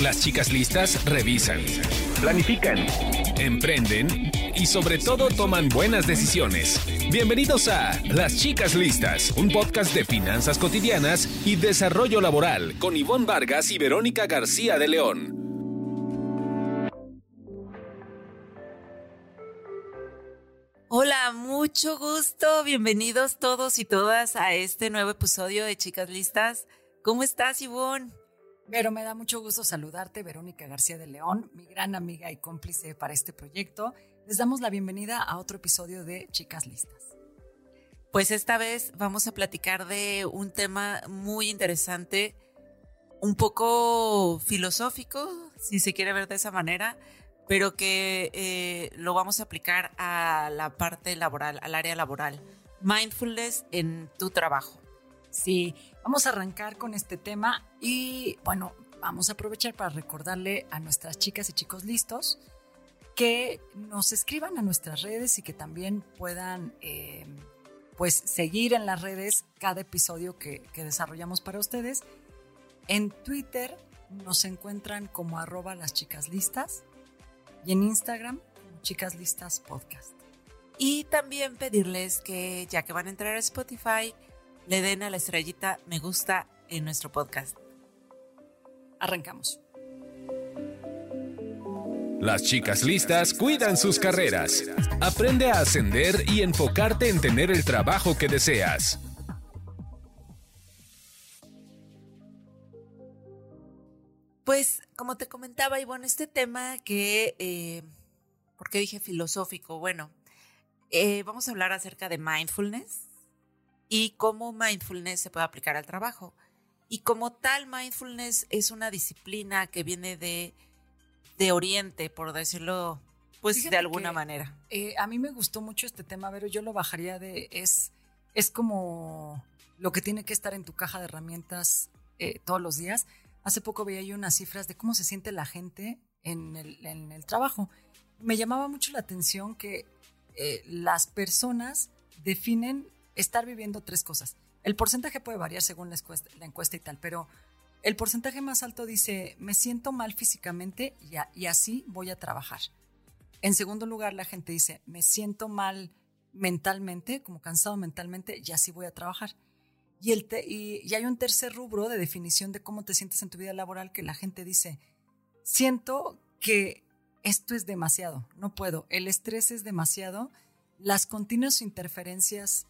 Las chicas listas revisan, planifican, emprenden y sobre todo toman buenas decisiones. Bienvenidos a Las chicas listas, un podcast de finanzas cotidianas y desarrollo laboral con Ivonne Vargas y Verónica García de León. Hola, mucho gusto. Bienvenidos todos y todas a este nuevo episodio de Chicas Listas. ¿Cómo estás, Ivonne? Pero me da mucho gusto saludarte, Verónica García de León, mi gran amiga y cómplice para este proyecto. Les damos la bienvenida a otro episodio de Chicas Listas. Pues esta vez vamos a platicar de un tema muy interesante, un poco filosófico, si se quiere ver de esa manera, pero que eh, lo vamos a aplicar a la parte laboral, al área laboral. Mindfulness en tu trabajo. Sí, vamos a arrancar con este tema y bueno, vamos a aprovechar para recordarle a nuestras chicas y chicos listos que nos escriban a nuestras redes y que también puedan eh, pues seguir en las redes cada episodio que, desarrollamos para ustedes. En Twitter nos encuentran como arroba las chicas listas y en Instagram como chicas listas podcast. Y también pedirles que ya que van a entrar a Spotify, le den a la estrellita me gusta en nuestro podcast. Arrancamos. Las chicas listas cuidan sus carreras. Aprende a ascender y enfocarte en tener el trabajo que deseas. Pues, como te comentaba, Ivonne, este tema que, eh, ¿por qué dije filosófico? Bueno, eh, vamos a hablar acerca de mindfulness y cómo mindfulness se puede aplicar al trabajo. Y como tal, mindfulness es una disciplina que viene de, de Oriente, por decirlo, pues Fíjate de alguna que, manera. eh, a mí me gustó mucho este tema, pero yo lo bajaría de es es como lo que tiene que estar en tu caja de herramientas eh, todos los días. Hace poco veía yo unas cifras de cómo se siente la gente en el, en el trabajo. Me llamaba mucho la atención que eh, las personas definen estar viviendo tres cosas. El porcentaje puede variar según la encuesta, y tal, pero el porcentaje más alto dice, me siento mal físicamente y, y así voy a trabajar. En segundo lugar, la gente dice, me siento mal mentalmente, como cansado mentalmente, y así voy a trabajar. Y, el y hay un tercer rubro de definición de cómo te sientes en tu vida laboral que la gente dice, siento que esto es demasiado, no puedo, el estrés es demasiado, las continuas interferencias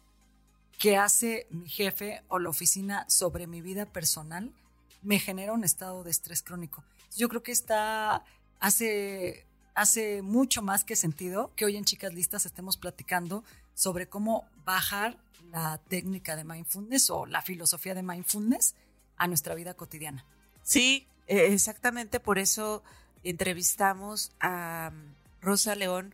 que hace mi jefe o la oficina sobre mi vida personal me genera un estado de estrés crónico. Yo creo que está, hace, hace mucho más que sentido que hoy en Chicas Listas estemos platicando sobre cómo bajar la técnica de mindfulness o la filosofía de mindfulness a nuestra vida cotidiana. Sí, eh, exactamente por eso entrevistamos a um, Rosa León,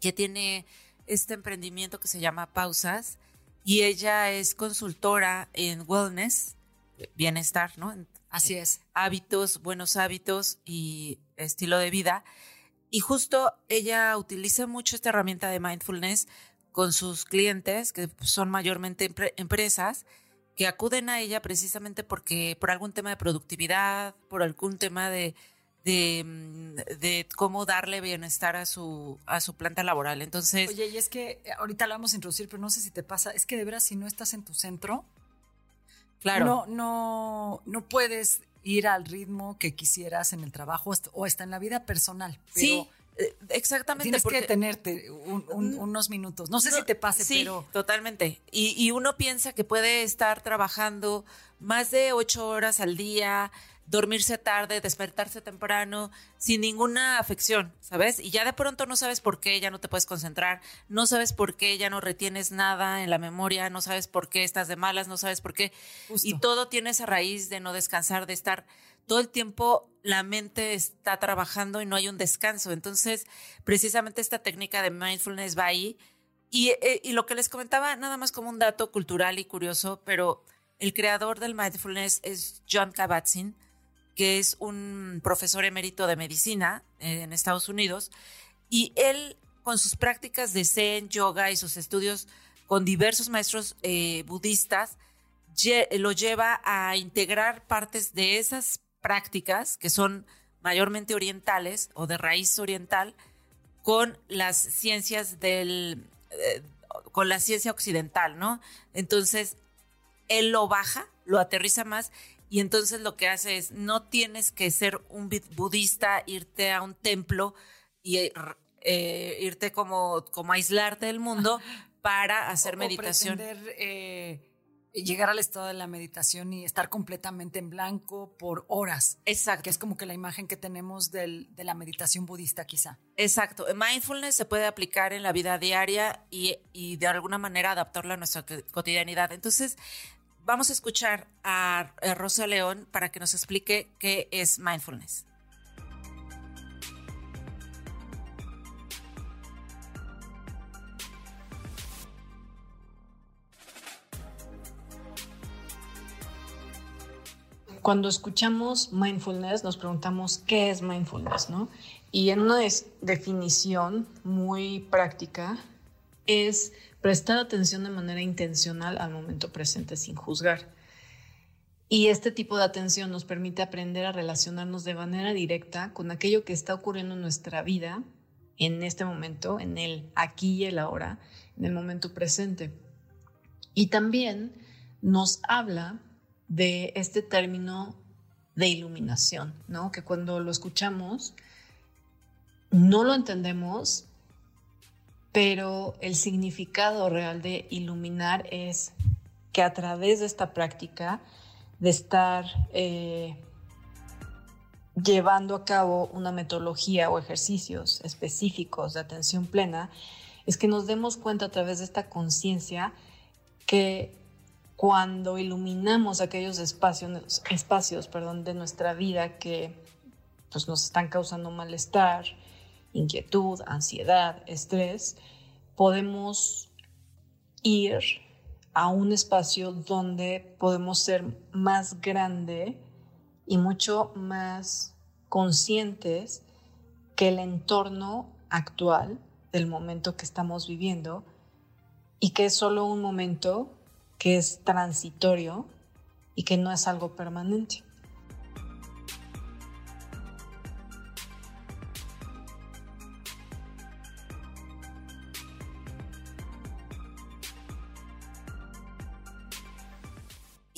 que tiene este emprendimiento que se llama Pausas, y ella es consultora en wellness, bienestar, ¿no? Así es. hábitos, buenos hábitos y estilo de vida. Y justo ella utiliza mucho esta herramienta de mindfulness con sus clientes, que son mayormente empre- empresas, que acuden a ella precisamente porque por algún tema de productividad, por algún tema de, de, mm, de cómo darle bienestar a su, a su planta laboral. Entonces, Oye, y es que eh, ahorita la vamos a introducir, pero no sé si te pasa, es que de veras si no estás en tu centro, claro. no, no, no puedes ir al ritmo que quisieras en el trabajo o está en la vida personal. Pero sí, eh, exactamente. Tienes porque- que detenerte un- un- Mm. unos minutos. No sé No, si te pase, sí, pero totalmente. Y, y uno piensa que puede estar trabajando más de ocho horas al día, dormirse tarde, despertarse temprano, sin ninguna afección, ¿sabes? Y ya de pronto no sabes por qué ya no te puedes concentrar, no sabes por qué ya no retienes nada en la memoria, no sabes por qué estás de malas, no sabes por qué. Justo. Y todo tiene esa raíz de no descansar, de estar todo el tiempo la mente está trabajando y no hay un descanso. Entonces, precisamente esta técnica de mindfulness va ahí. Y, eh, y lo que les comentaba, nada más como un dato cultural y curioso, pero el creador del mindfulness es John Kabat-Zinn, que es un profesor emérito de medicina eh, en Estados Unidos, y él con sus prácticas de Zen, yoga y sus estudios con diversos maestros eh, budistas, lo lleva a integrar partes de esas prácticas que son mayormente orientales o de raíz oriental con las ciencias del, eh, con la ciencia occidental, ¿no? Entonces, él lo baja, lo aterriza más y entonces lo que hace es, no tienes que ser un budista, irte a un templo y eh, irte como, como aislarte del mundo para hacer meditación. Eh, llegar al estado de la meditación y estar completamente en blanco por horas. Exacto. Que es como que la imagen que tenemos de la meditación budista quizá. Exacto. Mindfulness se puede aplicar en la vida diaria y, y de alguna manera adaptarla a nuestra cotidianidad. Entonces, vamos a escuchar a Rosa León para que nos explique qué es mindfulness. cuando escuchamos mindfulness nos preguntamos qué es mindfulness, ¿no? Y en una definición muy práctica es prestar atención de manera intencional al momento presente sin juzgar. Y este tipo de atención nos permite aprender a relacionarnos de manera directa con aquello que está ocurriendo en nuestra vida en este momento, en el aquí y el ahora, en el momento presente. Y también nos habla de este término de iluminación, ¿no? Que cuando lo escuchamos no lo entendemos, pero el significado real de iluminar es que a través de esta práctica de estar eh, llevando a cabo una metodología o ejercicios específicos de atención plena, es que nos demos cuenta a través de esta conciencia que cuando iluminamos aquellos espacios, espacios perdón, de nuestra vida que pues, nos están causando malestar, inquietud, ansiedad, estrés, podemos ir a un espacio donde podemos ser más grande y mucho más conscientes que el entorno actual del momento que estamos viviendo y que es solo un momento que es transitorio y que no es algo permanente.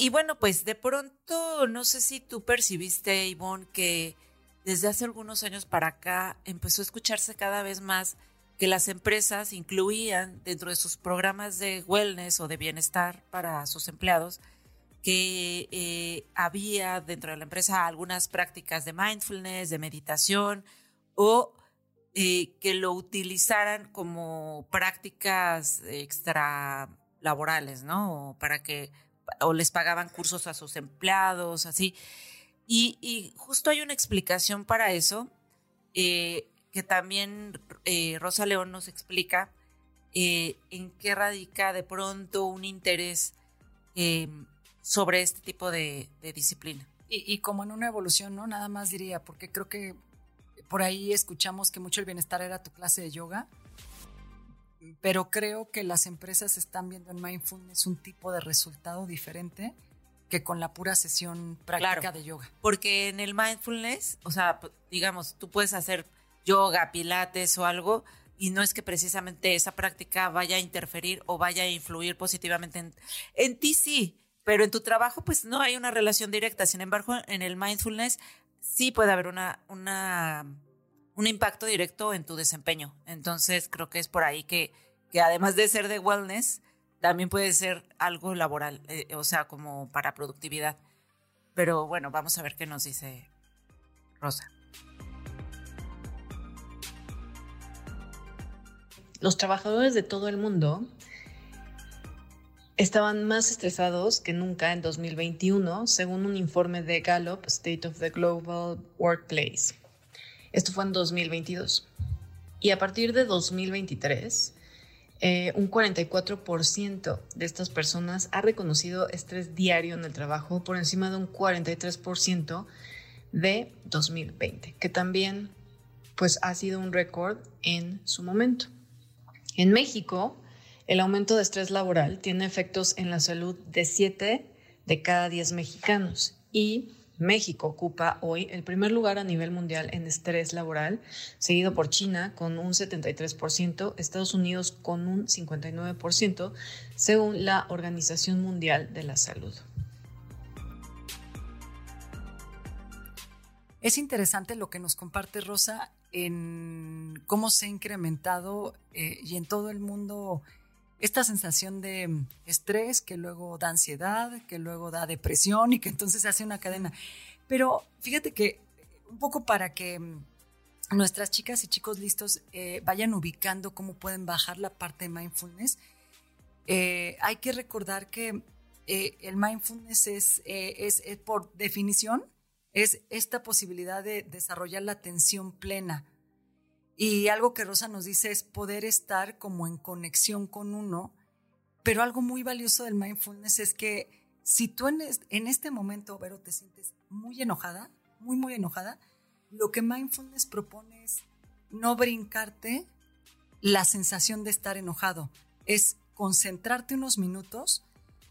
Y bueno, pues de pronto, no sé si tú percibiste, Ivonne, que desde hace algunos años para acá empezó a escucharse cada vez más que las empresas incluían dentro de sus programas de wellness o de bienestar para sus empleados que eh, había dentro de la empresa algunas prácticas de mindfulness, de meditación o eh, que lo utilizaran como prácticas extra laborales, ¿no? Para que o les pagaban cursos a sus empleados, así. Y, justo hay una explicación para eso. Eh, que también eh, Rosa León nos explica eh, en qué radica de pronto un interés sobre este tipo de, disciplina. Y, como en una evolución, ¿no? Nada más diría, porque creo que por ahí escuchamos que mucho el bienestar era tu clase de yoga, pero creo que las empresas están viendo en Mindfulness un tipo de resultado diferente que con la pura sesión práctica de yoga. Porque en el mindfulness, o sea, digamos, tú puedes hacer yoga, pilates o algo, y no es que precisamente esa práctica vaya a interferir o vaya a influir positivamente en, en ti, sí, pero en tu trabajo pues no hay una relación directa. Sin embargo, en el mindfulness sí puede haber una, una, un impacto directo en tu desempeño. Entonces creo que es por ahí que, que además de ser de wellness, también puede ser algo laboral, eh, o sea, como para productividad. Pero bueno, vamos a ver qué nos dice Rosa. los trabajadores de todo el mundo estaban más estresados que nunca en 2021, según un informe de Gallup State of the Global Workplace. Esto fue en 2022. Y a partir de 2023, eh, un 44% de estas personas ha reconocido estrés diario en el trabajo por encima de un 43% de 2020, que también pues ha sido un récord en su momento. En México, el aumento de estrés laboral tiene efectos en la salud de 7 de cada 10 mexicanos y México ocupa hoy el primer lugar a nivel mundial en estrés laboral, seguido por China con un 73%, Estados Unidos con un 59%, según la Organización Mundial de la Salud. Es interesante lo que nos comparte Rosa en cómo se ha incrementado eh, y en todo el mundo esta sensación de estrés que luego da ansiedad, que luego da depresión y que entonces hace una cadena. Pero fíjate que un poco para que nuestras chicas y chicos listos eh, vayan ubicando cómo pueden bajar la parte de mindfulness, eh, hay que recordar que el mindfulness es, es por definición es esta posibilidad de desarrollar la atención plena. Y algo que Rosa nos dice es poder estar como en conexión con uno, pero algo muy valioso del mindfulness es que si tú en, este momento, Vero, te sientes muy enojada, muy, muy enojada, lo que mindfulness propone es no brincarte la sensación de estar enojado, es concentrarte unos minutos,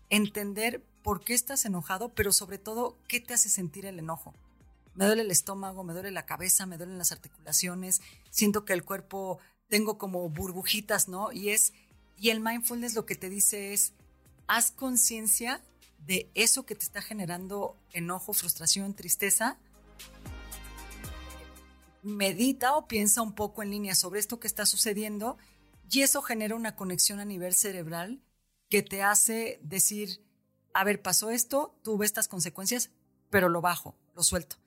entender por qué estás enojado, pero sobre todo, ¿qué te hace sentir el enojo? Me duele el estómago, me duele la cabeza, me duelen las articulaciones, siento que el cuerpo tengo como burbujitas, ¿no? Y es y el mindfulness lo que te dice es haz conciencia de eso que te está generando enojo, frustración, tristeza. Medita o piensa un poco en línea sobre esto que está sucediendo y eso genera una conexión a nivel cerebral que te hace decir, a ver, pasó esto, tuve estas consecuencias, pero lo bajo, lo suelto.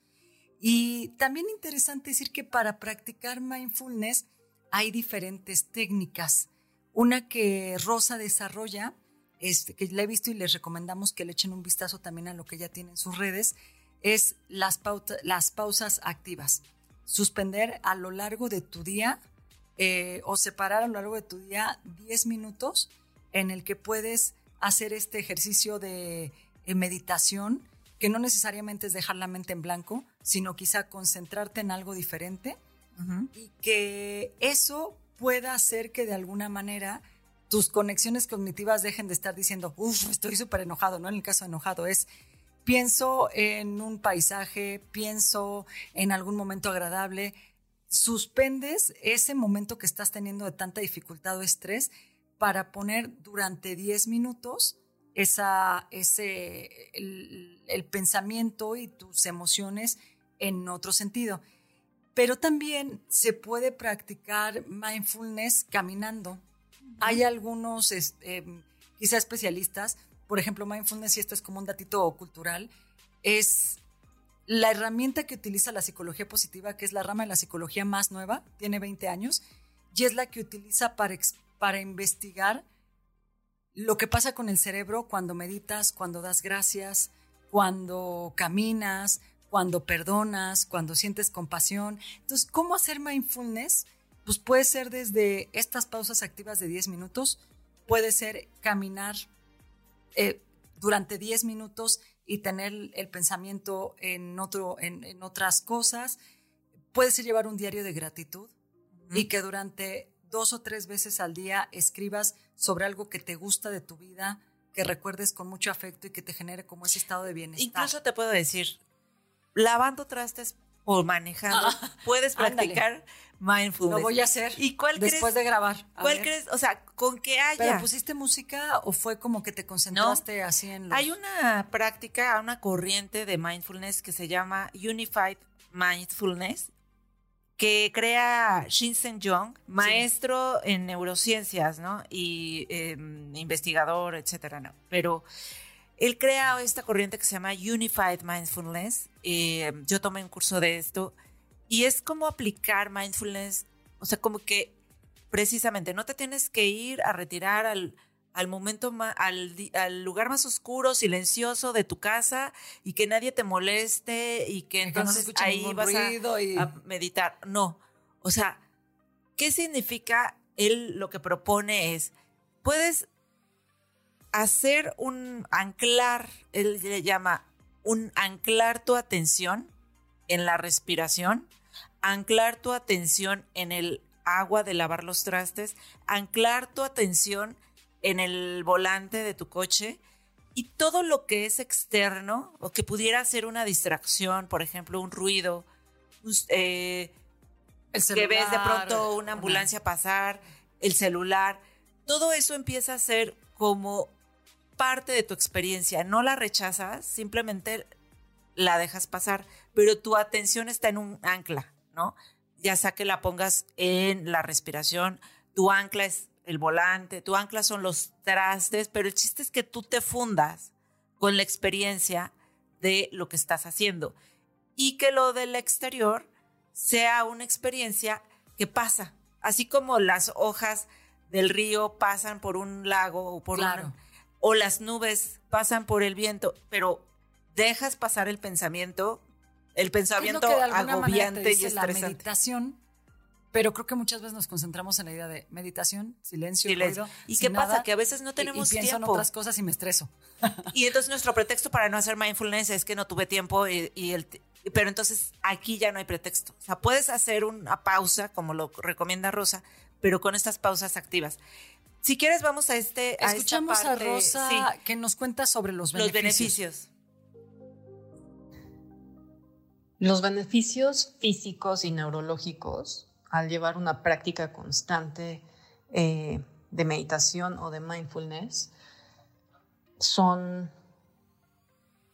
Y también interesante decir que para practicar mindfulness hay diferentes técnicas. Una que Rosa desarrolla, este, que la he visto y les recomendamos que le echen un vistazo también a lo que ella tiene en sus redes, es las, pausas activas. Suspender a lo largo de tu día eh, o separar a lo largo de tu día 10 minutos en el que puedes hacer este ejercicio de eh, meditación, que no necesariamente es dejar la mente en blanco, sino quizá concentrarte en algo diferente y que eso pueda hacer que de alguna manera tus conexiones cognitivas dejen de estar diciendo, uff, estoy súper enojado, ¿no? En el caso de enojado es, pienso en un paisaje, pienso en algún momento agradable, suspendes ese momento que estás teniendo de tanta dificultad o estrés para poner durante 10 minutos esa, ese, el, pensamiento y tus emociones en otro sentido. Pero también se puede practicar mindfulness caminando. Hay algunos, este, quizá especialistas, por ejemplo, mindfulness, y esto es como un datito cultural, es la herramienta que utiliza la psicología positiva, que es la rama de la psicología más nueva, tiene 20 años, y es la que utiliza para, para investigar lo que pasa con el cerebro cuando meditas, cuando das gracias, cuando caminas, cuando perdonas, cuando sientes compasión. Entonces, ¿cómo hacer mindfulness? Pues puede ser desde estas pausas activas de 10 minutos, puede ser caminar eh, durante 10 minutos y tener el pensamiento en, otro, en, otras cosas, puede ser llevar un diario de gratitud y que durante dos o tres veces al día escribas sobre algo que te gusta de tu vida, que recuerdes con mucho afecto y que te genere como ese estado de bienestar. Incluso te puedo decir, lavando trastes o manejando, ah, puedes practicar mindfulness. Lo voy a hacer ¿Y cuál después de grabar. ¿Cuál crees? O sea, con que haya. ¿Pero pusiste música o fue como que te concentraste así en los... Hay una práctica, una corriente de mindfulness que se llama Unified Mindfulness, que crea Shinsen Jong, maestro en neurociencias, ¿no? Y em, investigador, etcétera, ¿no? Pero él crea esta corriente que se llama Unified Mindfulness. Eh, yo tomé un curso de esto y es como aplicar mindfulness, o sea, como que precisamente no te tienes que ir a retirar al, al momento, al, al, lugar más oscuro, silencioso de tu casa y que nadie te moleste y que entonces ahí vas a, a meditar. No, o sea, ¿qué significa él lo que propone es, puedes hacer un anclar, él le llama un anclar tu atención en la respiración, anclar tu atención en el agua de lavar los trastes, anclar tu atención en el volante de tu coche Y todo lo que es externo o que pudiera ser una distracción, por ejemplo, un ruido, eh, que ves de pronto una ambulancia pasar, el celular, todo eso empieza a ser como parte de tu experiencia. No la rechazas, simplemente la dejas pasar, pero tu atención está en un ancla, ¿no? Ya sea que la pongas en la respiración, tu ancla es el volante, tu ancla son los trastes, pero el chiste es que tú te fundas con la experiencia de lo que estás haciendo y que lo del exterior sea una experiencia que pasa, así como las hojas del río pasan por un lago o por o las nubes pasan por el viento, pero dejas pasar el pensamiento, el pensamiento agobiante y estresante. La meditación, pero creo que muchas veces nos concentramos en la idea de meditación, silencio, ruido. ¿Y qué pasa? Que a veces no tenemos y, y pienso en otras cosas y me estreso. Y entonces nuestro pretexto para no hacer mindfulness es que no tuve tiempo y, y el, pero entonces aquí ya no hay pretexto. O sea, puedes hacer una pausa, como lo recomienda Rosa, pero con estas pausas activas. Si quieres, vamos a este. Escuchamos a, Rosa que nos cuenta sobre los beneficios. Los beneficios. Los beneficios físicos y neurológicos al llevar una práctica constante eh, de meditación o de mindfulness son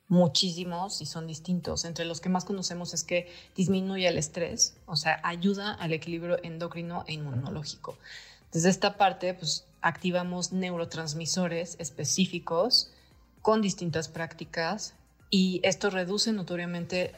muchísimos y son distintos. Entre los que más conocemos es que disminuye el estrés, o sea, ayuda al equilibrio endocrino e inmunológico. Desde esta parte, pues activamos neurotransmisores específicos con distintas prácticas y esto reduce notoriamente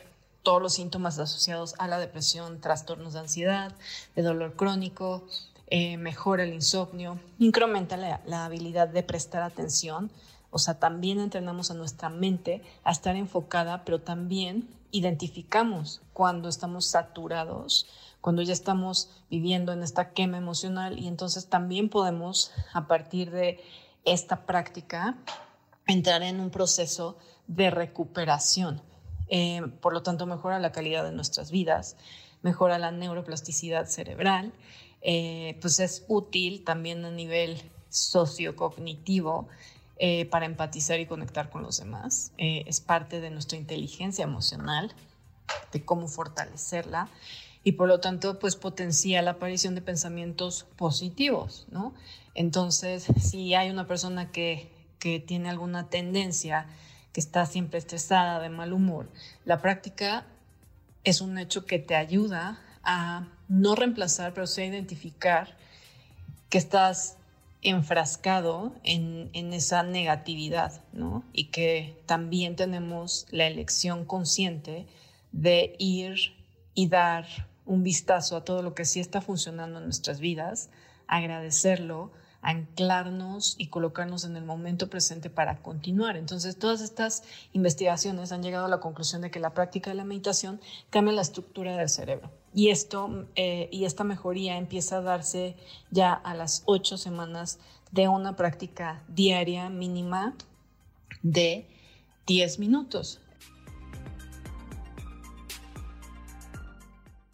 todos los síntomas asociados a la depresión, trastornos de ansiedad, de dolor crónico, eh, mejora el insomnio, incrementa la habilidad de prestar atención, o sea, también entrenamos a nuestra mente a estar enfocada, pero también identificamos cuando estamos saturados, cuando ya estamos viviendo en esta quema emocional y entonces también podemos, a partir de esta práctica, entrar en un proceso de recuperación. Eh, por lo tanto, mejora la calidad de nuestras vidas, mejora la neuroplasticidad cerebral, eh, pues es útil también a nivel sociocognitivo eh, para empatizar y conectar con los demás. Eh, es parte de nuestra inteligencia emocional, de cómo fortalecerla y por lo tanto pues potencia la aparición de pensamientos positivos, ¿no? Entonces, si hay una persona que, que tiene alguna tendencia, que está siempre estresada, de mal humor, la práctica es un hecho que te ayuda a no reemplazar, pero sí a identificar que estás enfrascado en, esa negatividad, ¿no? Y que también tenemos la elección consciente de ir y dar un vistazo a todo lo que sí está funcionando en nuestras vidas, agradecerlo, anclarnos y colocarnos en el momento presente para continuar. Entonces, todas estas investigaciones han llegado a la conclusión de que la práctica de la meditación cambia la estructura del cerebro. Y, esto, eh, y esta mejoría empieza a darse ya a las ocho semanas de una práctica diaria mínima de 10 minutos.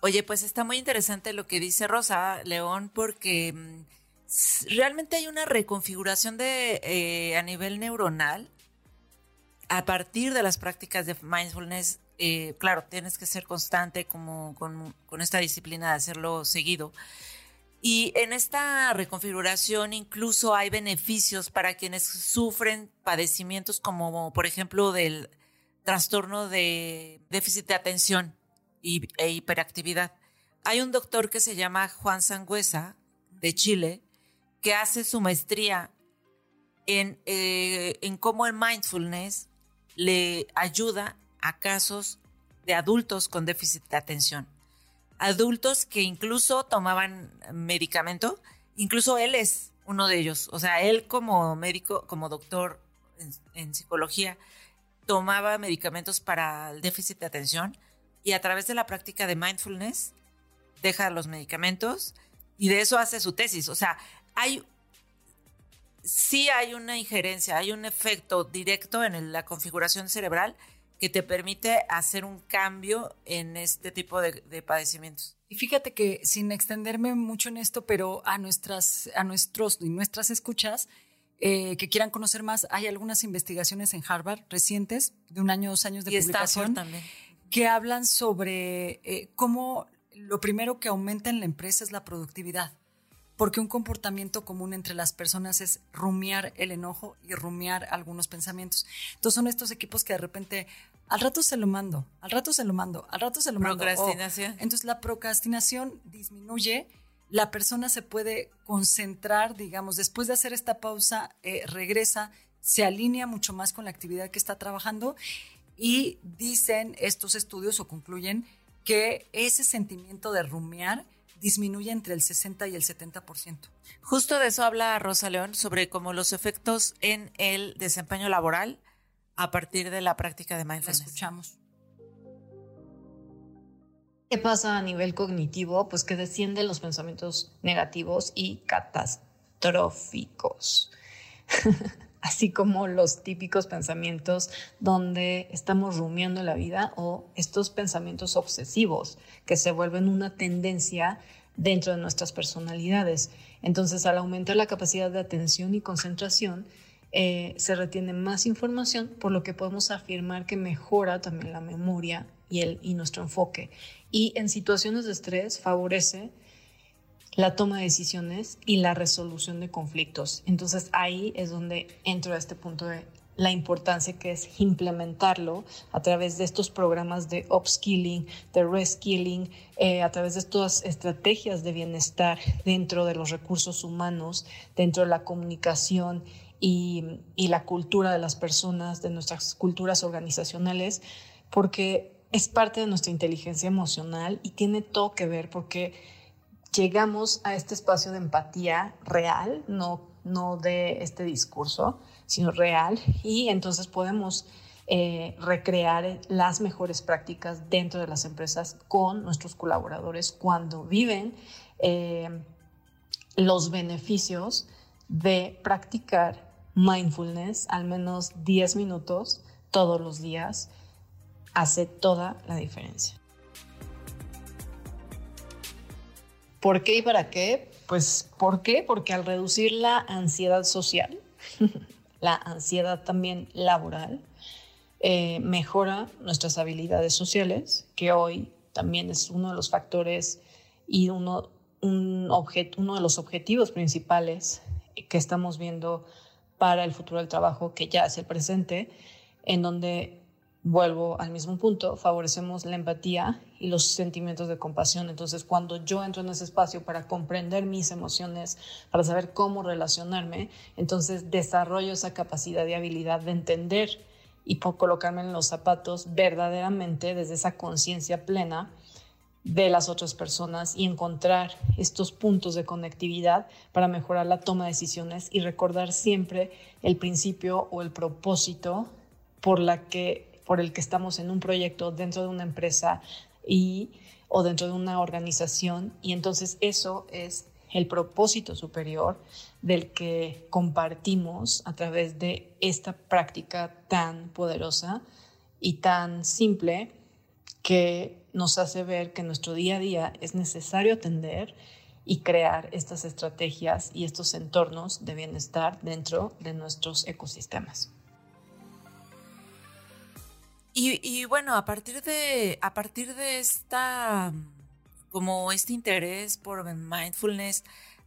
Oye, pues está muy interesante lo que dice Rosa León porque mm, realmente hay una reconfiguración de, eh, a nivel neuronal a partir de las prácticas de mindfulness eh, claro, tienes que ser constante como con, esta disciplina de hacerlo seguido. Y en esta reconfiguración incluso hay beneficios para quienes sufren padecimientos como, por ejemplo, del trastorno de déficit de atención e hiperactividad. Hay un doctor que se llama Juan Sangüesa, de Chile, que hace su maestría en, eh, en cómo el mindfulness le ayuda a casos de adultos con déficit de atención. Adultos que incluso tomaban medicamento, incluso él es uno de ellos. O sea, él como médico, como doctor en, psicología, tomaba medicamentos para el déficit de atención y a través de la práctica de mindfulness deja los medicamentos y de eso hace su tesis. O sea, hay sí hay una injerencia, hay un efecto directo en la configuración cerebral que te permite hacer un cambio en este tipo de, padecimientos. Y fíjate que sin extenderme mucho en esto, pero a nuestras, a nuestros y nuestras escuchas, eh, que quieran conocer más, hay algunas investigaciones en Harvard recientes, de un año, dos años de y publicación, también. que hablan sobre eh, cómo lo primero que aumenta en la empresa es la productividad porque un comportamiento común entre las personas es rumiar el enojo y rumiar algunos pensamientos. Entonces son estos equipos que de repente al rato se lo mando, al rato se lo mando, al rato se lo mando. Procrastinación. entonces la procrastinación disminuye, la persona se puede concentrar, digamos, después de hacer esta pausa, eh, regresa, se alinea mucho más con la actividad que está trabajando y dicen estos estudios o concluyen que ese sentimiento de rumiar disminuye entre el 60 y el 70%. Justo de eso habla Rosa León, sobre cómo los efectos en el desempeño laboral a partir de la práctica de mindfulness. La escuchamos. ¿Qué pasa a nivel cognitivo? Pues que descienden los pensamientos negativos y catastróficos. Así como los típicos pensamientos donde estamos rumiando la vida o estos pensamientos obsesivos que se vuelven una tendencia dentro de nuestras personalidades. Entonces, al aumentar la capacidad de atención y concentración, eh, se retiene más información, por lo que podemos afirmar que mejora también la memoria y, el, y nuestro enfoque. Y en situaciones de estrés favorece la toma de decisiones y la resolución de conflictos. Entonces ahí es donde entro a este punto de la importancia que es implementarlo a través de estos programas de upskilling, de reskilling, eh, a través de estas estrategias de bienestar dentro de los recursos humanos, dentro de la comunicación y, y la cultura de las personas, de nuestras culturas organizacionales, porque es parte de nuestra inteligencia emocional y tiene todo que ver porque llegamos a este espacio de empatía real, no, no de este discurso, sino real, y entonces podemos eh, recrear las mejores prácticas dentro de las empresas con nuestros colaboradores cuando viven eh, los beneficios de practicar mindfulness al menos 10 minutos todos los días hace toda la diferencia. ¿Por qué y para qué? Pues ¿por qué? Porque al reducir la ansiedad social, la ansiedad también laboral, eh, mejora nuestras habilidades sociales, que hoy también es uno de los factores y uno, un uno de los objetivos principales que estamos viendo para el futuro del trabajo, que ya es el presente, en donde vuelvo al mismo punto, favorecemos la empatía y los sentimientos de compasión. Entonces, cuando yo entro en ese espacio para comprender mis emociones, para saber cómo relacionarme, entonces desarrollo esa capacidad y habilidad de entender y colocarme en los zapatos verdaderamente desde esa conciencia plena de las otras personas y encontrar estos puntos de conectividad para mejorar la toma de decisiones y recordar siempre el principio o el propósito por la que por el que estamos en un proyecto dentro de una empresa y, o dentro de una organización. Y entonces eso es el propósito superior del que compartimos a través de esta práctica tan poderosa y tan simple que nos hace ver que nuestro día a día es necesario atender y crear estas estrategias y estos entornos de bienestar dentro de nuestros ecosistemas. Y, bueno, a partir de, a partir de esta, como este interés por mindfulness,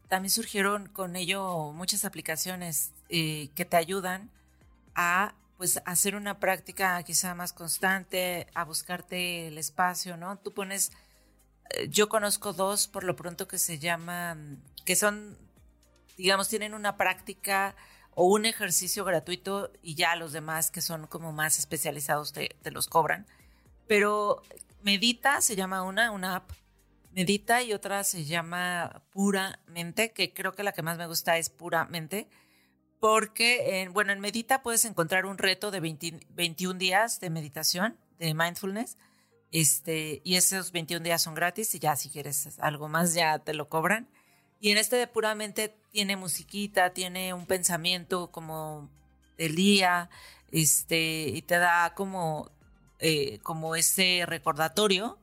también surgieron con ello muchas aplicaciones eh, que te ayudan a pues hacer una práctica quizá más constante, a buscarte el espacio, ¿no? Tú pones, eh, yo conozco dos por lo pronto que se llaman, que son, digamos, tienen una práctica o un ejercicio gratuito y ya los demás que son como más especializados te, los cobran. Pero Medita se llama una, una app. Medita y otra se llama Puramente, que creo que la que más me gusta es Puramente, porque, en, bueno, en Medita puedes encontrar un reto de 21 días de meditación, de mindfulness, este, y esos 21 días son gratis y ya si quieres algo más ya te lo cobran. Y en este de puramente tiene musiquita, tiene un pensamiento como del día, este, y te da como, eh, como ese recordatorio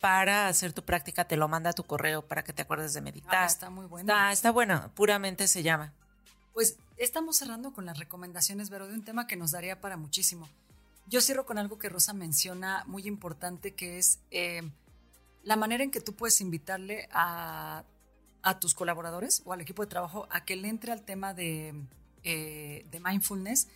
para hacer tu práctica, te lo manda a tu correo para que te acuerdes de meditar. Ah, está muy bueno. Está, está bueno, puramente se llama. Pues estamos cerrando con las recomendaciones, pero de un tema que nos daría para muchísimo. Yo cierro con algo que Rosa menciona muy importante, que es eh, la manera en que tú puedes invitarle a, tus colaboradores o al equipo de trabajo a que le entre al tema de, eh, de mindfulness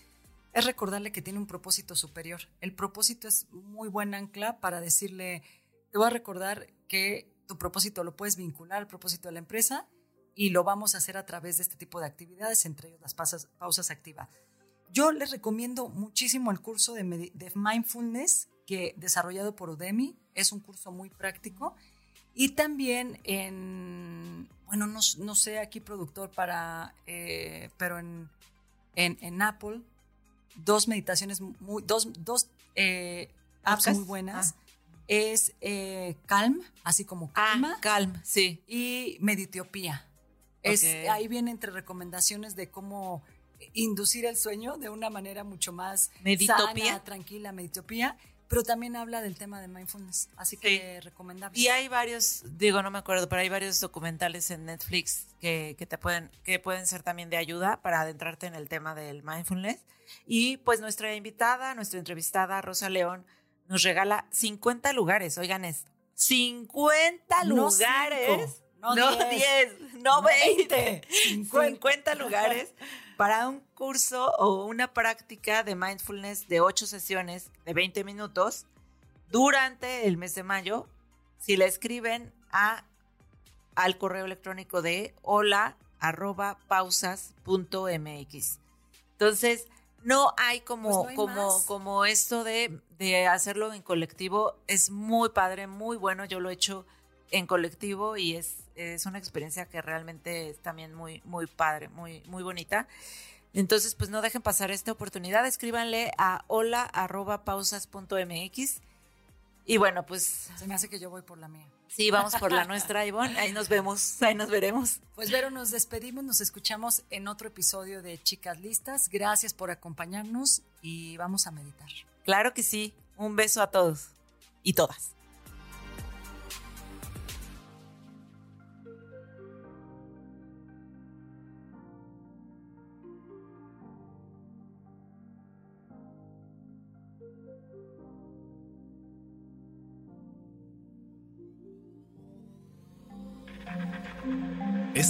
es recordarle que tiene un propósito superior. El propósito es muy buen ancla para decirle, te voy a recordar que tu propósito lo puedes vincular al propósito de la empresa y lo vamos a hacer a través de este tipo de actividades, entre ellas las pausas, pausas activas. Yo les recomiendo muchísimo el curso de, de mindfulness que desarrollado por Udemy, es un curso muy práctico. Y también en, bueno, no, no sé aquí productor para, eh, pero en, en, en, Apple, dos meditaciones, muy, dos, dos eh, apps muy buenas. Ah. Es eh, Calm, así como ah, Calma. calm, sí. Y Meditiopía. Es, ahí viene entre recomendaciones de cómo inducir el sueño de una manera mucho más sana, tranquila, Meditopía pero también habla del tema de mindfulness, así que recomendable. Y hay varios, digo, no me acuerdo, pero hay varios documentales en Netflix que, que, te pueden, que pueden ser también de ayuda para adentrarte en el tema del mindfulness. Y pues nuestra invitada, nuestra entrevistada, Rosa León, nos regala 50 lugares, oigan esto, 50 lugares. No, 10, no 20, 50 lugares para un curso o una práctica de mindfulness de 8 sesiones de 20 minutos durante el mes de mayo. Si le escriben a, al correo electrónico de hola arroba pausas.mx. Entonces, no hay como, pues como, como esto de, de hacerlo en colectivo. Es muy padre, muy bueno. Yo lo he hecho en colectivo y es, es una experiencia que realmente es también muy, muy padre, muy, muy bonita. Entonces, pues no dejen pasar esta oportunidad, escríbanle a hola.pausas.mx y bueno, pues... Se me hace que yo voy por la mía. Sí, vamos por la nuestra, Ivonne. Ahí nos vemos, ahí nos veremos. Pues Vero, nos despedimos, nos escuchamos en otro episodio de Chicas Listas. Gracias por acompañarnos y vamos a meditar. Claro que sí. Un beso a todos y todas.